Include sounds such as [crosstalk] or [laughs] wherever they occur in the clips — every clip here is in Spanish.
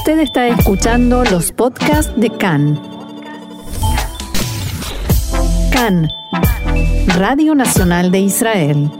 Usted está escuchando los podcasts de CAN. CAN, Radio Nacional de Israel.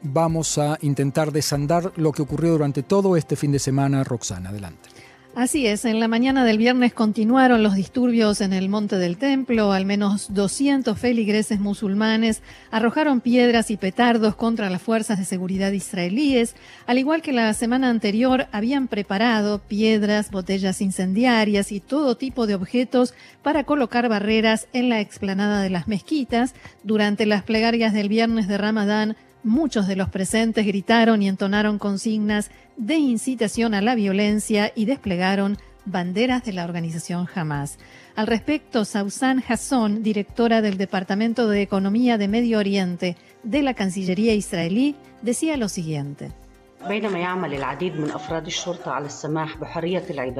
Vamos a intentar desandar lo que ocurrió durante todo este fin de semana. Roxana, adelante. Así es, en la mañana del viernes continuaron los disturbios en el Monte del Templo. Al menos 200 feligreses musulmanes arrojaron piedras y petardos contra las fuerzas de seguridad israelíes. Al igual que la semana anterior, habían preparado piedras, botellas incendiarias y todo tipo de objetos para colocar barreras en la explanada de las mezquitas. Durante las plegarias del viernes de Ramadán, Muchos de los presentes gritaron y entonaron consignas de incitación a la violencia y desplegaron banderas de la organización Hamas. Al respecto, Sausan Hasson, directora del Departamento de Economía de Medio Oriente de la Cancillería israelí, decía lo siguiente.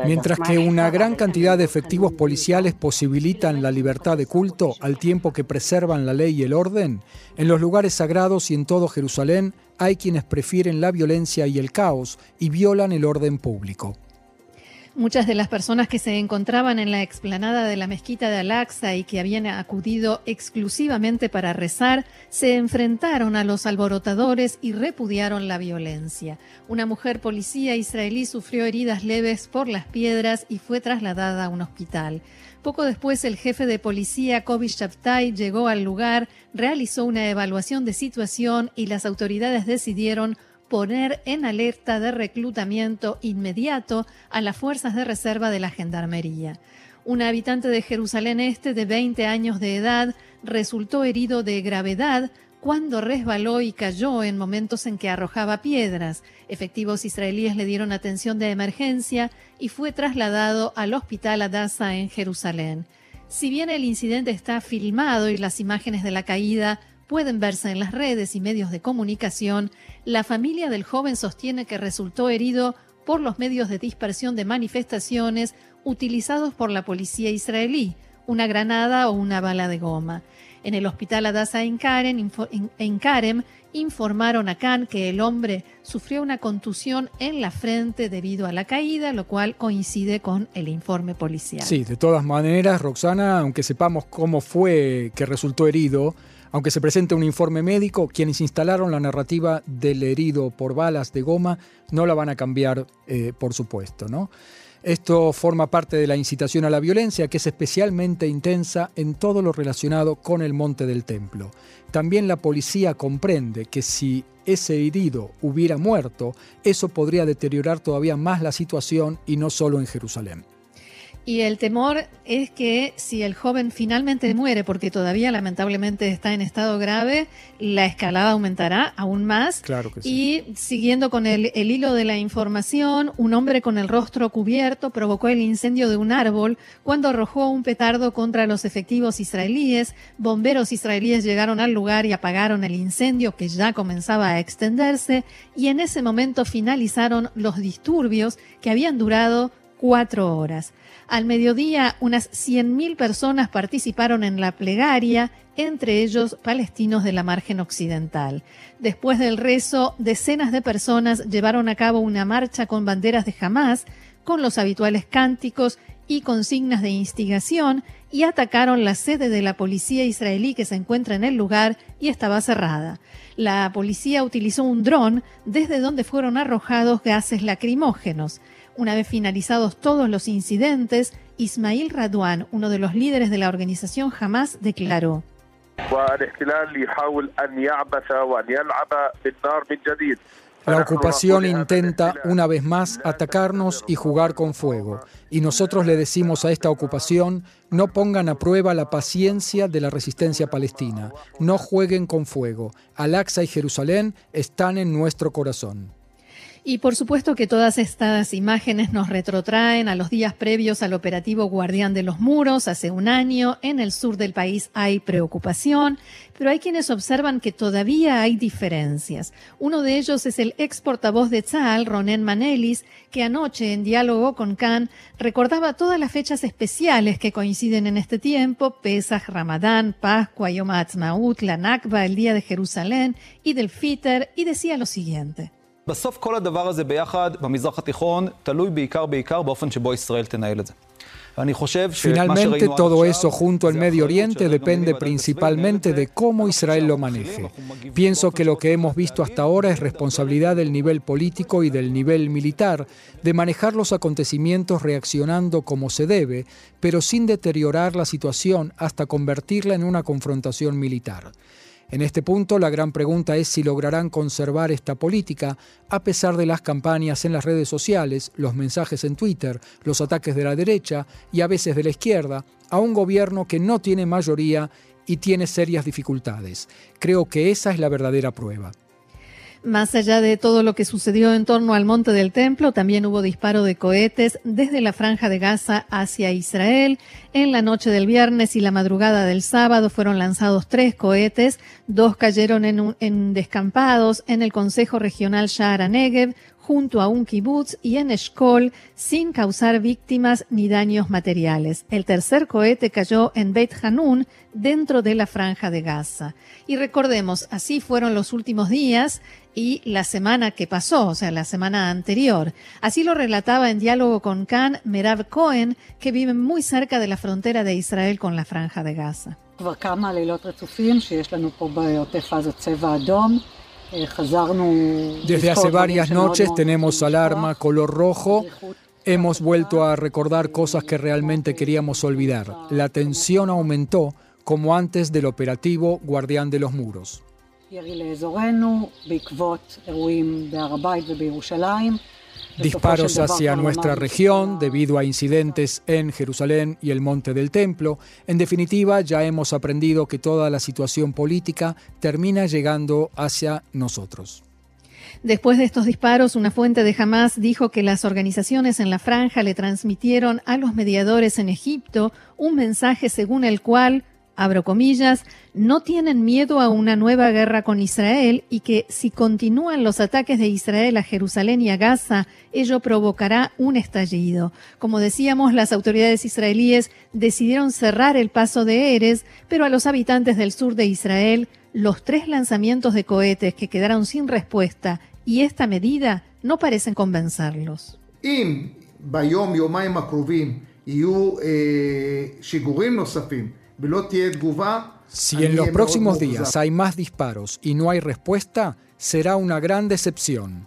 Mientras que una gran cantidad de efectivos policiales posibilitan la libertad de culto al tiempo que preservan la ley y el orden, en los lugares sagrados y en todo Jerusalén hay quienes prefieren la violencia y el caos y violan el orden público. Muchas de las personas que se encontraban en la explanada de la mezquita de Al-Aqsa y que habían acudido exclusivamente para rezar, se enfrentaron a los alborotadores y repudiaron la violencia. Una mujer policía israelí sufrió heridas leves por las piedras y fue trasladada a un hospital. Poco después, el jefe de policía, Kobi Shabtai, llegó al lugar, realizó una evaluación de situación y las autoridades decidieron poner en alerta de reclutamiento inmediato a las fuerzas de reserva de la Gendarmería. Un habitante de Jerusalén Este de 20 años de edad resultó herido de gravedad cuando resbaló y cayó en momentos en que arrojaba piedras. Efectivos israelíes le dieron atención de emergencia y fue trasladado al hospital Adasa en Jerusalén. Si bien el incidente está filmado y las imágenes de la caída pueden verse en las redes y medios de comunicación, la familia del joven sostiene que resultó herido por los medios de dispersión de manifestaciones utilizados por la policía israelí, una granada o una bala de goma. En el hospital Adasa en Karen, informaron a Khan que el hombre sufrió una contusión en la frente debido a la caída, lo cual coincide con el informe policial. Sí, de todas maneras, Roxana, aunque sepamos cómo fue que resultó herido, aunque se presente un informe médico, quienes instalaron la narrativa del herido por balas de goma no la van a cambiar, eh, por supuesto. ¿no? Esto forma parte de la incitación a la violencia, que es especialmente intensa en todo lo relacionado con el monte del templo. También la policía comprende que si ese herido hubiera muerto, eso podría deteriorar todavía más la situación y no solo en Jerusalén. Y el temor es que si el joven finalmente muere, porque todavía lamentablemente está en estado grave, la escalada aumentará aún más. Claro que sí. Y siguiendo con el, el, hilo de la información, un hombre con el rostro cubierto provocó el incendio de un árbol cuando arrojó un petardo contra los efectivos israelíes. Bomberos israelíes llegaron al lugar y apagaron el incendio que ya comenzaba a extenderse y en ese momento finalizaron los disturbios que habían durado cuatro horas. Al mediodía, unas 100.000 personas participaron en la plegaria, entre ellos palestinos de la margen occidental. Después del rezo, decenas de personas llevaron a cabo una marcha con banderas de Hamas, con los habituales cánticos y consignas de instigación, y atacaron la sede de la policía israelí que se encuentra en el lugar y estaba cerrada. La policía utilizó un dron desde donde fueron arrojados gases lacrimógenos. Una vez finalizados todos los incidentes, Ismail Radwan, uno de los líderes de la organización Hamas, declaró. La ocupación intenta una vez más atacarnos y jugar con fuego. Y nosotros le decimos a esta ocupación, no pongan a prueba la paciencia de la resistencia palestina, no jueguen con fuego. Al-Aqsa y Jerusalén están en nuestro corazón. Y por supuesto que todas estas imágenes nos retrotraen a los días previos al operativo Guardián de los Muros. Hace un año en el sur del país hay preocupación, pero hay quienes observan que todavía hay diferencias. Uno de ellos es el ex portavoz de Tzal, Ronen Manelis, que anoche en diálogo con Khan recordaba todas las fechas especiales que coinciden en este tiempo, Pesach, Ramadán, Pascua, Yom Ha'atzmaut, la Nakba, el Día de Jerusalén y del Fiter, y decía lo siguiente. בסוף כל הדבר הזה ביחד במזרח התיכון תלוי בעיקר בעיקר באופן שבו ישראל תנהל את זה. Finalmente, todo eso junto al Medio Oriente depende principalmente de cómo Israel lo maneje. Pienso que lo que hemos visto hasta ahora es responsabilidad del nivel político y del nivel militar de manejar los acontecimientos reaccionando como se debe, pero sin deteriorar la situación hasta convertirla en una confrontación militar. En este punto, la gran pregunta es si lograrán conservar esta política a pesar de las campañas en las redes sociales, los mensajes en Twitter, los ataques de la derecha y a veces de la izquierda, a un gobierno que no tiene mayoría y tiene serias dificultades. Creo que esa es la verdadera prueba. Más allá de todo lo que sucedió en torno al monte del templo, también hubo disparo de cohetes desde la franja de Gaza hacia Israel. En la noche del viernes y la madrugada del sábado fueron lanzados tres cohetes, dos cayeron en, en descampados en el Consejo Regional Shahara Negev, junto a un kibutz y en Eshkol sin causar víctimas ni daños materiales. El tercer cohete cayó en Beit Hanun, dentro de la franja de Gaza. Y recordemos, así fueron los últimos días y la semana que pasó, o sea, la semana anterior. Así lo relataba en diálogo con Khan Merav Cohen, que vive muy cerca de la frontera de Israel con la franja de Gaza. Desde hace varias noches tenemos alarma color rojo. Hemos vuelto a recordar cosas que realmente queríamos olvidar. La tensión aumentó como antes del operativo Guardián de los Muros disparos hacia nuestra región debido a incidentes en Jerusalén y el Monte del Templo. En definitiva, ya hemos aprendido que toda la situación política termina llegando hacia nosotros. Después de estos disparos, una fuente de Hamas dijo que las organizaciones en la franja le transmitieron a los mediadores en Egipto un mensaje según el cual abro comillas, no tienen miedo a una nueva guerra con Israel y que si continúan los ataques de Israel a Jerusalén y a Gaza, ello provocará un estallido. Como decíamos, las autoridades israelíes decidieron cerrar el paso de Eres, pero a los habitantes del sur de Israel, los tres lanzamientos de cohetes que quedaron sin respuesta y esta medida no parecen convencerlos. Si en los próximos días hay más disparos y no hay respuesta, será una gran decepción.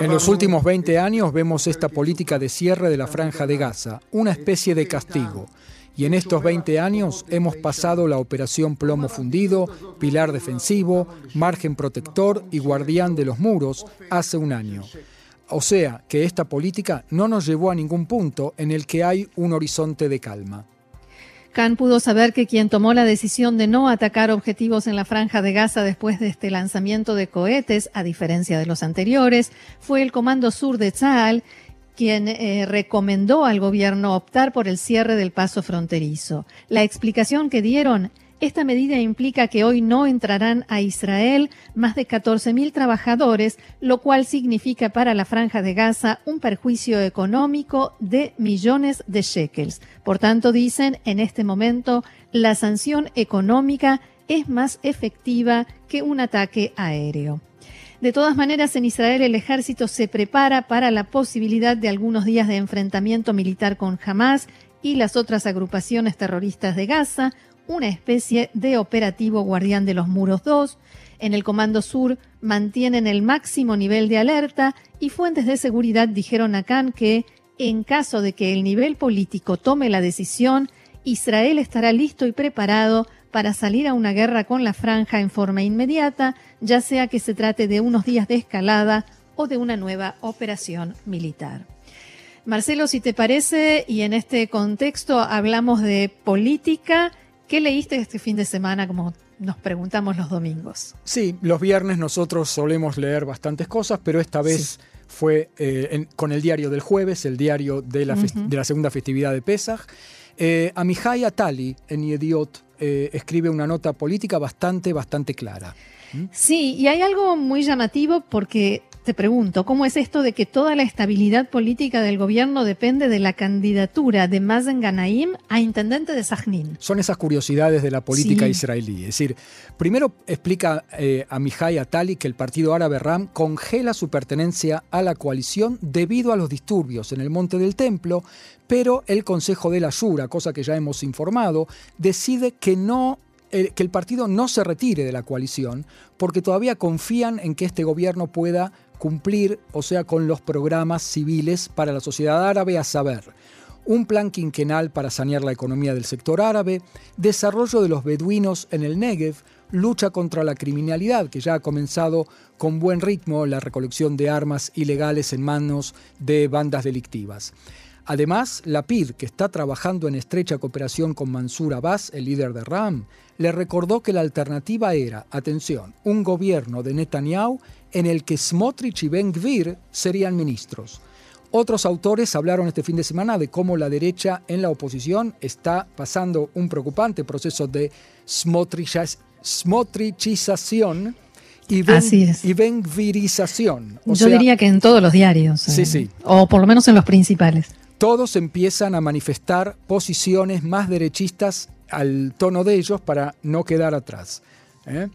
En los últimos 20 años vemos esta política de cierre de la franja de Gaza, una especie de castigo. Y en estos 20 años hemos pasado la operación plomo fundido, pilar defensivo, margen protector y guardián de los muros hace un año. O sea que esta política no nos llevó a ningún punto en el que hay un horizonte de calma. Khan pudo saber que quien tomó la decisión de no atacar objetivos en la franja de Gaza después de este lanzamiento de cohetes, a diferencia de los anteriores, fue el Comando Sur de Tzal, quien eh, recomendó al gobierno optar por el cierre del paso fronterizo. La explicación que dieron esta medida implica que hoy no entrarán a Israel más de 14.000 trabajadores, lo cual significa para la franja de Gaza un perjuicio económico de millones de shekels. Por tanto, dicen, en este momento la sanción económica es más efectiva que un ataque aéreo. De todas maneras, en Israel el ejército se prepara para la posibilidad de algunos días de enfrentamiento militar con Hamas y las otras agrupaciones terroristas de Gaza, una especie de operativo guardián de los muros 2. En el Comando Sur mantienen el máximo nivel de alerta y fuentes de seguridad dijeron a Khan que, en caso de que el nivel político tome la decisión, Israel estará listo y preparado para salir a una guerra con la franja en forma inmediata, ya sea que se trate de unos días de escalada o de una nueva operación militar. Marcelo, si te parece, y en este contexto hablamos de política, ¿qué leíste este fin de semana como nos preguntamos los domingos? Sí, los viernes nosotros solemos leer bastantes cosas, pero esta vez fue eh, con el diario del jueves, el diario de la, de la segunda festividad de Pesach. Eh, Amihai Atali, en Idiot, eh, escribe una nota política bastante, bastante clara. ¿Mm? Sí, y hay algo muy llamativo porque te pregunto, ¿cómo es esto de que toda la estabilidad política del gobierno depende de la candidatura de Mazen Ganaim a intendente de Sajnín? Son esas curiosidades de la política Sí. israelí. Es decir, primero explica eh, a Mihai Atali que el partido árabe Ram congela su pertenencia a la coalición debido a los disturbios en el Monte del Templo, pero el Consejo de la Shura, cosa que ya hemos informado, decide que no eh, que el partido no se retire de la coalición porque todavía confían en que este gobierno pueda cumplir, o sea, con los programas civiles para la sociedad árabe, a saber, un plan quinquenal para sanear la economía del sector árabe, desarrollo de los beduinos en el Negev, lucha contra la criminalidad, que ya ha comenzado con buen ritmo la recolección de armas ilegales en manos de bandas delictivas. Además, la PID, que está trabajando en estrecha cooperación con Mansur Abbas, el líder de RAM, le recordó que la alternativa era, atención, un gobierno de Netanyahu en el que Smotrich y Ben Gvir serían ministros. Otros autores hablaron este fin de semana de cómo la derecha en la oposición está pasando un preocupante proceso de smotrichización y ben, Así es. y Yo sea, diría que en todos los diarios. Sí, eh, sí. O por lo menos en los principales. Todos empiezan a manifestar posiciones más derechistas al tono de ellos para no quedar atrás. ¿eh?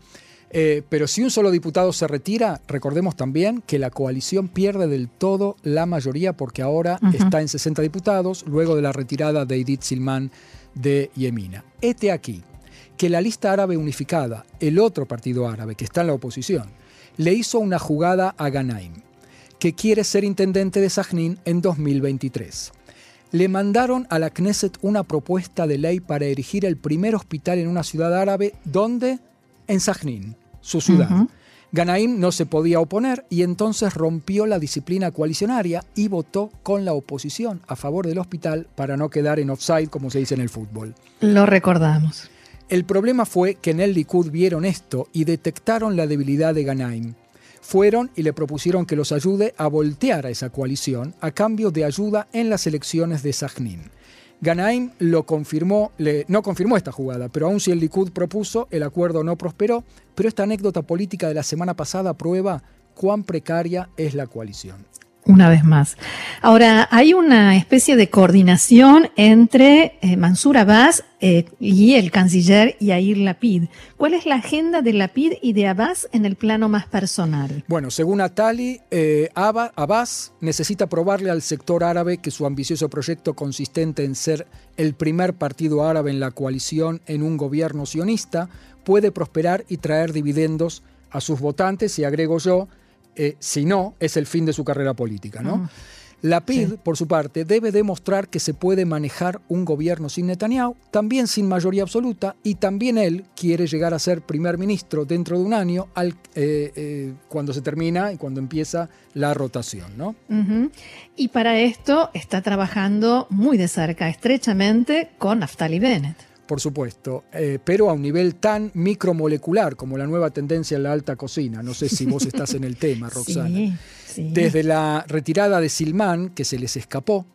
Eh, pero si un solo diputado se retira, recordemos también que la coalición pierde del todo la mayoría porque ahora está en 60 diputados luego de la retirada de Edith Silman de Yemina. Este aquí que la lista árabe unificada, el otro partido árabe que está en la oposición, le hizo una jugada a Ganaim que quiere ser intendente de Sajnín en 2023. Le mandaron a la Knesset una propuesta de ley para erigir el primer hospital en una ciudad árabe, donde En Sajnín, su ciudad. Ujú. Ganaim no se podía oponer y entonces rompió la disciplina coalicionaria y votó con la oposición a favor del hospital para no quedar en offside, como se dice en el fútbol. Lo recordamos. El problema fue que en el Likud vieron esto y detectaron la debilidad de Ganaim. Fueron y le propusieron que los ayude a voltear a esa coalición a cambio de ayuda en las elecciones de Sajnín. Ganaim lo confirmó, le- no confirmó esta jugada, pero aun si el Likud propuso, el acuerdo no prosperó, pero esta anécdota política de la semana pasada prueba cuán precaria es la coalición. Una vez más. Ahora, hay una especie de coordinación entre eh, Mansur Abbas eh, y el canciller Yair Lapid. ¿Cuál es la agenda de Lapid y de Abbas en el plano más personal? Bueno, según Atali, eh, Abba- Abbas necesita probarle al sector árabe que su ambicioso proyecto consistente en ser el primer partido árabe en la coalición en un gobierno sionista puede prosperar y traer dividendos a sus votantes y agrego yo, eh, si no, es el fin de su carrera política. ¿no? La PID, Sí. por su parte, debe demostrar que se puede manejar un gobierno sin Netanyahu, también sin mayoría absoluta, y también él quiere llegar a ser primer ministro dentro de un año al- eh, eh, cuando se termina y cuando empieza la rotación. ¿no? Y para esto está trabajando muy de cerca, estrechamente, con Naftali Bennett. Por supuesto, eh, pero a un nivel tan micromolecular como la nueva tendencia en la alta cocina. No sé si vos estás en el tema, [laughs] Roxana. Sí, sí. Desde la retirada de Silman, que se les escapó,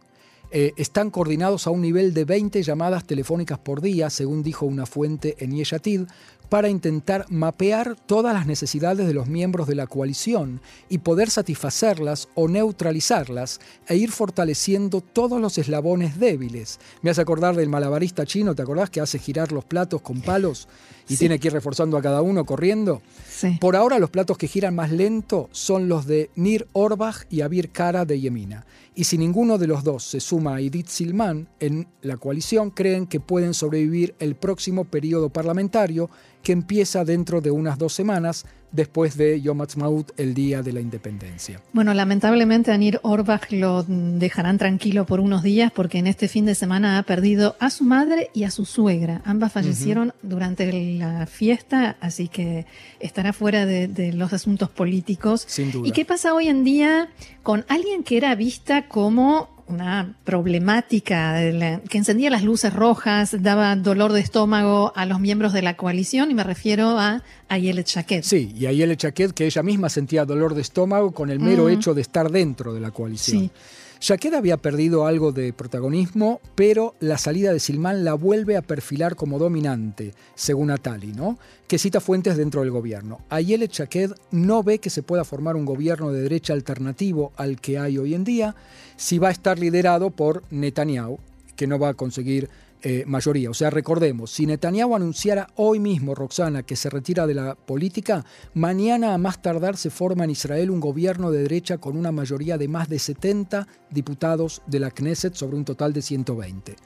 eh, están coordinados a un nivel de 20 llamadas telefónicas por día, según dijo una fuente en Yeshatid, para intentar mapear todas las necesidades de los miembros de la coalición y poder satisfacerlas o neutralizarlas e ir fortaleciendo todos los eslabones débiles. Me hace acordar del malabarista chino, ¿te acordás que hace girar los platos con palos y Sí. tiene que ir reforzando a cada uno corriendo? Sí. Por ahora los platos que giran más lento son los de Nir Orbach y Abir Kara de Yemina. Y si ninguno de los dos se suma a Edith Silman en la coalición, creen que pueden sobrevivir el próximo periodo parlamentario que empieza dentro de unas dos semanas después de Yom Ha'atzmaut, el Día de la Independencia. Bueno, lamentablemente a Nir Orbach lo dejarán tranquilo por unos días porque en este fin de semana ha perdido a su madre y a su suegra. Ambas fallecieron durante la fiesta, así que estará fuera de, de los asuntos políticos. Sin duda. ¿Y qué pasa hoy en día con alguien que era vista como una problemática la- que encendía las luces rojas, daba dolor de estómago a los miembros de la coalición? Y me refiero a Ayelet Shaked. Sí, y el Chaquet que ella misma sentía dolor de estómago con el mero Mm. hecho de estar dentro de la coalición. Sí. Jaqued había perdido algo de protagonismo, pero la salida de Silman la vuelve a perfilar como dominante, según Atali, ¿no? que cita fuentes dentro del gobierno. Ayelet Jaqued no ve que se pueda formar un gobierno de derecha alternativo al que hay hoy en día si va a estar liderado por Netanyahu, que no va a conseguir eh, mayoría. O sea, recordemos, si Netanyahu anunciara hoy mismo, Roxana, que se retira de la política, mañana a más tardar se forma en Israel un gobierno de derecha con una mayoría de más de 70 diputados de la Knesset sobre un total de 120.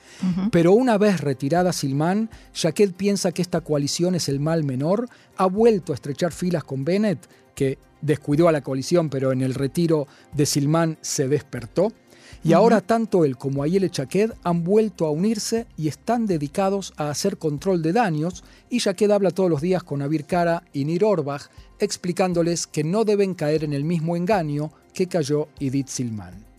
Pero una vez retirada Silman, Jaqued piensa que esta coalición es el mal menor, ha vuelto a estrechar filas con Bennett, que descuidó a la coalición, pero en el retiro de Silman se despertó. Y ahora tanto él como Ayel Chaqued han vuelto a unirse y están dedicados a hacer control de daños y Chaqued habla todos los días con Abir Kara y Nir Orbach explicándoles que no deben caer en el mismo engaño que cayó Edith Silman.